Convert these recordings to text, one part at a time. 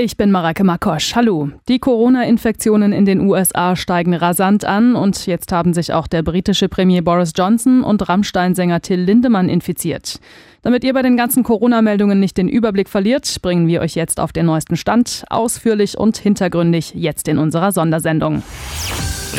Ich bin Mareike Makosch. Hallo. Die Corona-Infektionen in den USA steigen rasant an und jetzt haben sich auch der britische Premier Boris Johnson und Rammstein-Sänger Till Lindemann infiziert. Damit ihr bei den ganzen Corona-Meldungen nicht den Überblick verliert, bringen wir euch jetzt auf den neuesten Stand, ausführlich und hintergründig, jetzt in unserer Sondersendung.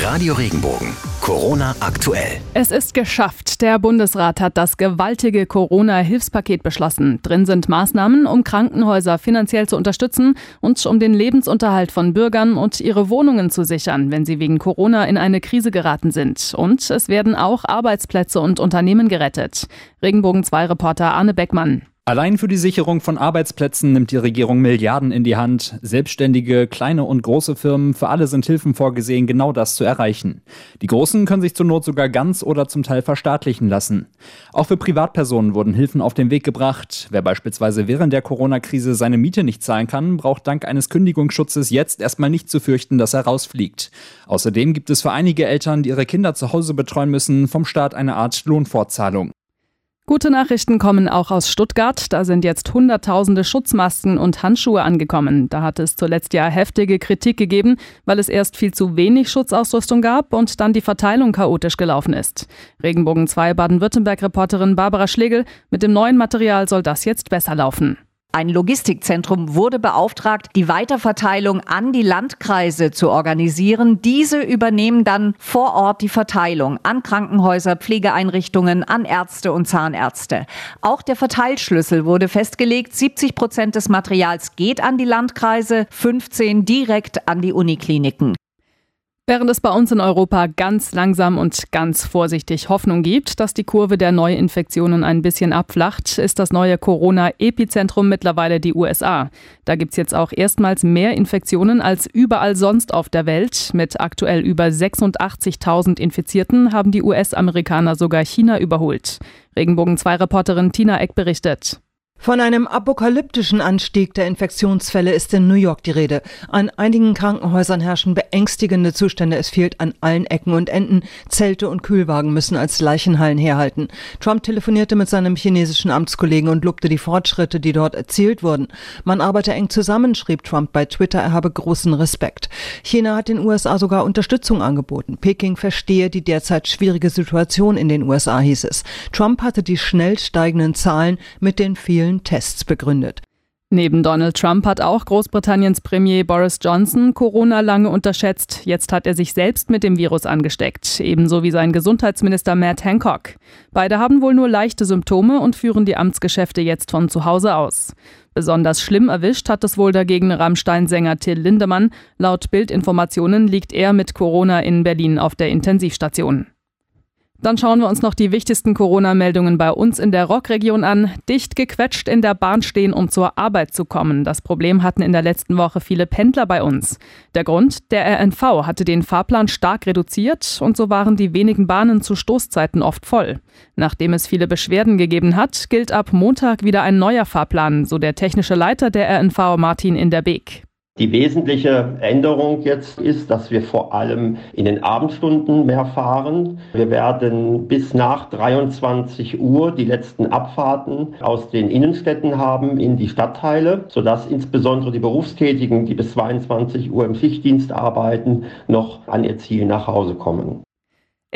Radio Regenbogen. Corona aktuell. Es ist geschafft. Der Bundesrat hat das gewaltige Corona-Hilfspaket beschlossen. Drin sind Maßnahmen, um Krankenhäuser finanziell zu unterstützen und um den Lebensunterhalt von Bürgern und ihre Wohnungen zu sichern, wenn sie wegen Corona in eine Krise geraten sind. Und es werden auch Arbeitsplätze und Unternehmen gerettet. Regenbogen 2 Reporter Arne Beckmann. Allein für die Sicherung von Arbeitsplätzen nimmt die Regierung Milliarden in die Hand. Selbstständige, kleine und große Firmen, für alle sind Hilfen vorgesehen, genau das zu erreichen. Die Großen können sich zur Not sogar ganz oder zum Teil verstaatlichen lassen. Auch für Privatpersonen wurden Hilfen auf den Weg gebracht. Wer beispielsweise während der Corona-Krise seine Miete nicht zahlen kann, braucht dank eines Kündigungsschutzes jetzt erstmal nicht zu fürchten, dass er rausfliegt. Außerdem gibt es für einige Eltern, die ihre Kinder zu Hause betreuen müssen, vom Staat eine Art Lohnfortzahlung. Gute Nachrichten kommen auch aus Stuttgart. Da sind jetzt Hunderttausende Schutzmasken und Handschuhe angekommen. Da hat es zuletzt ja heftige Kritik gegeben, weil es erst viel zu wenig Schutzausrüstung gab und dann die Verteilung chaotisch gelaufen ist. Regenbogen 2 Baden-Württemberg-Reporterin Barbara Schlegel, mit dem neuen Material soll das jetzt besser laufen. Ein Logistikzentrum wurde beauftragt, die Weiterverteilung an die Landkreise zu organisieren. Diese übernehmen dann vor Ort die Verteilung an Krankenhäuser, Pflegeeinrichtungen, an Ärzte und Zahnärzte. Auch der Verteilschlüssel wurde festgelegt. 70 Prozent des Materials geht an die Landkreise, 15 direkt an die Unikliniken. Während es bei uns in Europa ganz langsam und ganz vorsichtig Hoffnung gibt, dass die Kurve der Neuinfektionen ein bisschen abflacht, ist das neue Corona-Epizentrum mittlerweile die USA. Da gibt es jetzt auch erstmals mehr Infektionen als überall sonst auf der Welt. Mit aktuell über 86.000 Infizierten haben die US-Amerikaner sogar China überholt. Regenbogen 2 Reporterin Tina Eck berichtet. Von einem apokalyptischen Anstieg der Infektionsfälle ist in New York die Rede. An einigen Krankenhäusern herrschen beängstigende Zustände. Es fehlt an allen Ecken und Enden. Zelte und Kühlwagen müssen als Leichenhallen herhalten. Trump telefonierte mit seinem chinesischen Amtskollegen und lobte die Fortschritte, die dort erzielt wurden. Man arbeite eng zusammen, schrieb Trump bei Twitter, er habe großen Respekt. China hat den USA sogar Unterstützung angeboten. Peking verstehe die derzeit schwierige Situation in den USA, hieß es. Trump hatte die schnell steigenden Zahlen mit den vielen aktuellen Tests begründet. Neben Donald Trump hat auch Großbritanniens Premier Boris Johnson Corona lange unterschätzt. Jetzt hat er sich selbst mit dem Virus angesteckt, ebenso wie sein Gesundheitsminister Matt Hancock. Beide haben wohl nur leichte Symptome und führen die Amtsgeschäfte jetzt von zu Hause aus. Besonders schlimm erwischt hat es wohl dagegen Rammstein-Sänger Till Lindemann. Laut Bildinformationen liegt er mit Corona in Berlin auf der Intensivstation. Dann schauen wir uns noch die wichtigsten Corona-Meldungen bei uns in der Rockregion an. Dicht gequetscht in der Bahn stehen, um zur Arbeit zu kommen. Das Problem hatten in der letzten Woche viele Pendler bei uns. Der Grund? Der RNV hatte den Fahrplan stark reduziert und so waren die wenigen Bahnen zu Stoßzeiten oft voll. Nachdem es viele Beschwerden gegeben hat, gilt ab Montag wieder ein neuer Fahrplan, so der technische Leiter der RNV Martin in der Beek. Die wesentliche Änderung jetzt ist, dass wir vor allem in den Abendstunden mehr fahren. Wir werden bis nach 23 Uhr die letzten Abfahrten aus den Innenstädten haben in die Stadtteile, sodass insbesondere die Berufstätigen, die bis 22 Uhr im Schichtdienst arbeiten, noch an ihr Ziel nach Hause kommen.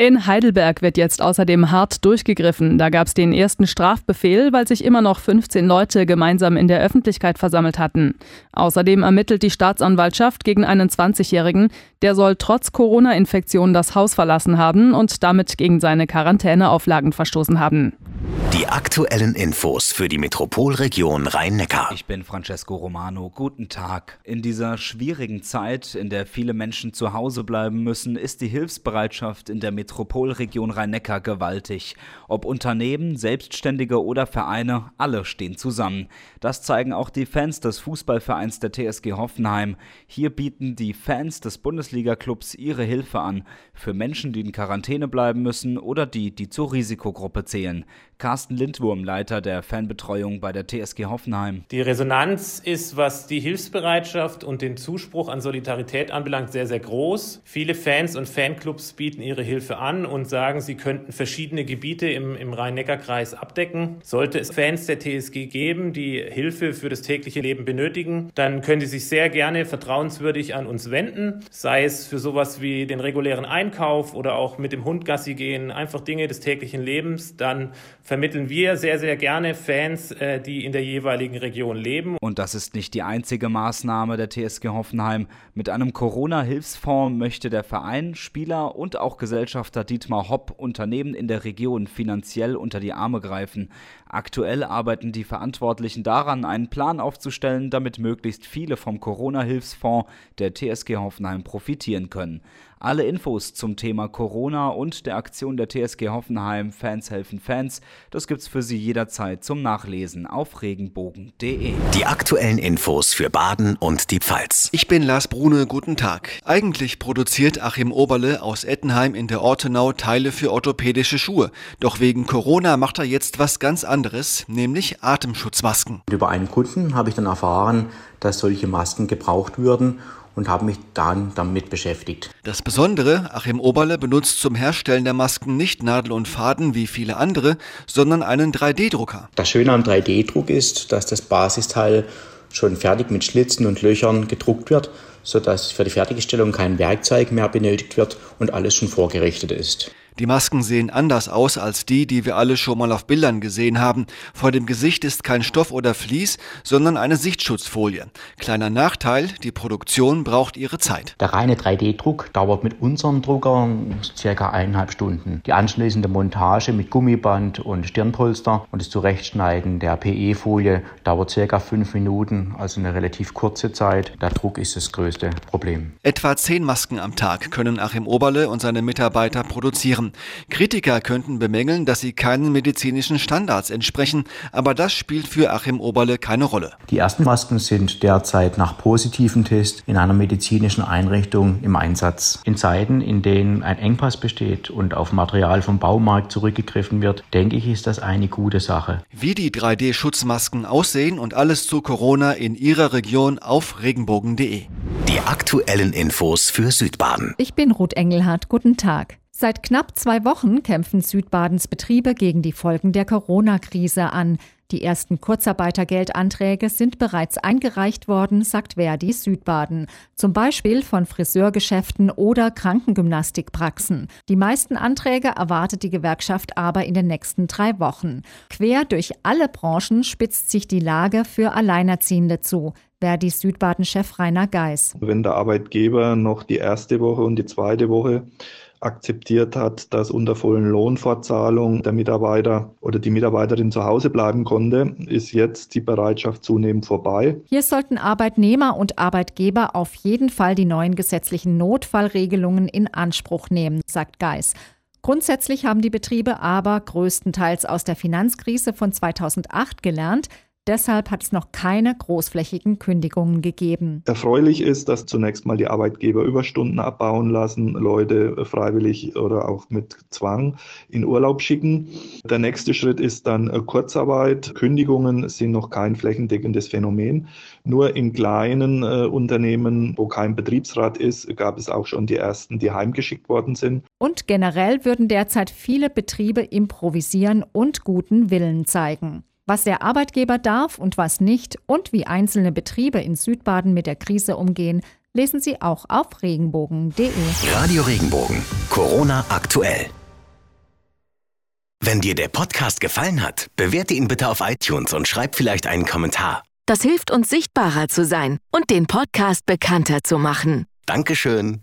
In Heidelberg wird jetzt außerdem hart durchgegriffen. Da gab es den ersten Strafbefehl, weil sich immer noch 15 Leute gemeinsam in der Öffentlichkeit versammelt hatten. Außerdem ermittelt die Staatsanwaltschaft gegen einen 20-Jährigen, der soll trotz Corona-Infektion das Haus verlassen haben und damit gegen seine Quarantäneauflagen verstoßen haben. Die aktuellen Infos für die Metropolregion Rhein-Neckar. Ich bin Francesco Romano. Guten Tag. In dieser schwierigen Zeit, in der viele Menschen zu Hause bleiben müssen, ist die Hilfsbereitschaft in der Metropolregion Rhein-Neckar gewaltig. Ob Unternehmen, Selbstständige oder Vereine, alle stehen zusammen. Das zeigen auch die Fans des Fußballvereins der TSG Hoffenheim. Hier bieten die Fans des Bundesliga-Clubs ihre Hilfe an für Menschen, die in Quarantäne bleiben müssen oder die, die zur Risikogruppe zählen. Carsten Lindwurm, Leiter der Fanbetreuung bei der TSG Hoffenheim. Die Resonanz ist, was die Hilfsbereitschaft und den Zuspruch an Solidarität anbelangt, sehr, sehr groß. Viele Fans und Fanclubs bieten ihre Hilfe an und sagen, sie könnten verschiedene Gebiete im, im Rhein-Neckar-Kreis abdecken. Sollte es Fans der TSG geben, die Hilfe für das tägliche Leben benötigen, dann können sie sich sehr gerne vertrauenswürdig an uns wenden, sei es für sowas wie den regulären Einkauf oder auch mit dem Hund Gassi gehen, einfach Dinge des täglichen Lebens. Dann vermitteln wir sehr, sehr gerne Fans, äh, die in der jeweiligen Region leben. Und das ist nicht die einzige Maßnahme der TSG Hoffenheim. Mit einem Corona-Hilfsfonds möchte der Verein, Spieler und auch Gesellschafter Dietmar Hopp Unternehmen in der Region finanziell unter die Arme greifen. Aktuell arbeiten die Verantwortlichen daran, einen Plan aufzustellen, damit möglichst viele vom Corona-Hilfsfonds der TSG Hoffenheim profitieren können. Alle Infos zum Thema Corona und der Aktion der TSG Hoffenheim Fans helfen Fans, das gibt's für Sie jederzeit zum Nachlesen auf regenbogen.de. Die aktuellen Infos für Baden und die Pfalz. Ich bin Lars Brune, guten Tag. Eigentlich produziert Achim Oberle aus Ettenheim in der Ortenau Teile für orthopädische Schuhe. Doch wegen Corona macht er jetzt was ganz anderes, nämlich Atemschutzmasken. Über einen Kunden habe ich dann erfahren, dass solche Masken gebraucht würden und habe mich dann damit beschäftigt. Das Besondere, Achim Oberle benutzt zum Herstellen der Masken nicht Nadel und Faden wie viele andere, sondern einen 3D-Drucker. Das Schöne am 3D-Druck ist, dass das Basisteil schon fertig mit Schlitzen und Löchern gedruckt wird, sodass für die Fertigstellung kein Werkzeug mehr benötigt wird und alles schon vorgerichtet ist. Die Masken sehen anders aus als die, die wir alle schon mal auf Bildern gesehen haben. Vor dem Gesicht ist kein Stoff oder Vlies, sondern eine Sichtschutzfolie. Kleiner Nachteil, die Produktion braucht ihre Zeit. Der reine 3D-Druck dauert mit unserem Drucker circa eineinhalb Stunden. Die anschließende Montage mit Gummiband und Stirnpolster und das Zurechtschneiden der PE-Folie dauert circa fünf Minuten, also eine relativ kurze Zeit. Der Druck ist das größte Problem. Etwa zehn Masken am Tag können Achim Oberle und seine Mitarbeiter produzieren. Kritiker könnten bemängeln, dass sie keinen medizinischen Standards entsprechen, aber das spielt für Achim Oberle keine Rolle. Die ersten Masken sind derzeit nach positiven Test in einer medizinischen Einrichtung im Einsatz. In Zeiten, in denen ein Engpass besteht und auf Material vom Baumarkt zurückgegriffen wird, denke ich, ist das eine gute Sache. Wie die 3D-Schutzmasken aussehen und alles zu Corona in Ihrer Region auf regenbogen.de. Die aktuellen Infos für Südbaden. Ich bin Ruth Engelhardt. Guten Tag. Seit knapp zwei Wochen kämpfen Südbadens Betriebe gegen die Folgen der Corona-Krise an. Die ersten Kurzarbeitergeldanträge sind bereits eingereicht worden, sagt Verdi Südbaden. Zum Beispiel von Friseurgeschäften oder Krankengymnastikpraxen. Die meisten Anträge erwartet die Gewerkschaft aber in den nächsten drei Wochen. Quer durch alle Branchen spitzt sich die Lage für Alleinerziehende zu. Verdi Südbaden-Chef Rainer Geis. Wenn der Arbeitgeber noch die erste Woche und die zweite Woche akzeptiert hat, dass unter vollen Lohnfortzahlung der Mitarbeiter oder die Mitarbeiterin zu Hause bleiben konnte, ist jetzt die Bereitschaft zunehmend vorbei. Hier sollten Arbeitnehmer und Arbeitgeber auf jeden Fall die neuen gesetzlichen Notfallregelungen in Anspruch nehmen, sagt Geis. Grundsätzlich haben die Betriebe aber größtenteils aus der Finanzkrise von 2008 gelernt, Deshalb hat es noch keine großflächigen Kündigungen gegeben. Erfreulich ist, dass zunächst mal die Arbeitgeber Überstunden abbauen lassen, Leute freiwillig oder auch mit Zwang in Urlaub schicken. Der nächste Schritt ist dann Kurzarbeit. Kündigungen sind noch kein flächendeckendes Phänomen. Nur in kleinen äh, Unternehmen, wo kein Betriebsrat ist, gab es auch schon die ersten, die heimgeschickt worden sind. Und generell würden derzeit viele Betriebe improvisieren und guten Willen zeigen. Was der Arbeitgeber darf und was nicht und wie einzelne Betriebe in Südbaden mit der Krise umgehen, lesen Sie auch auf regenbogen.de. Radio Regenbogen. Corona aktuell. Wenn dir der Podcast gefallen hat, bewerte ihn bitte auf iTunes und schreib vielleicht einen Kommentar. Das hilft uns sichtbarer zu sein und den Podcast bekannter zu machen. Dankeschön.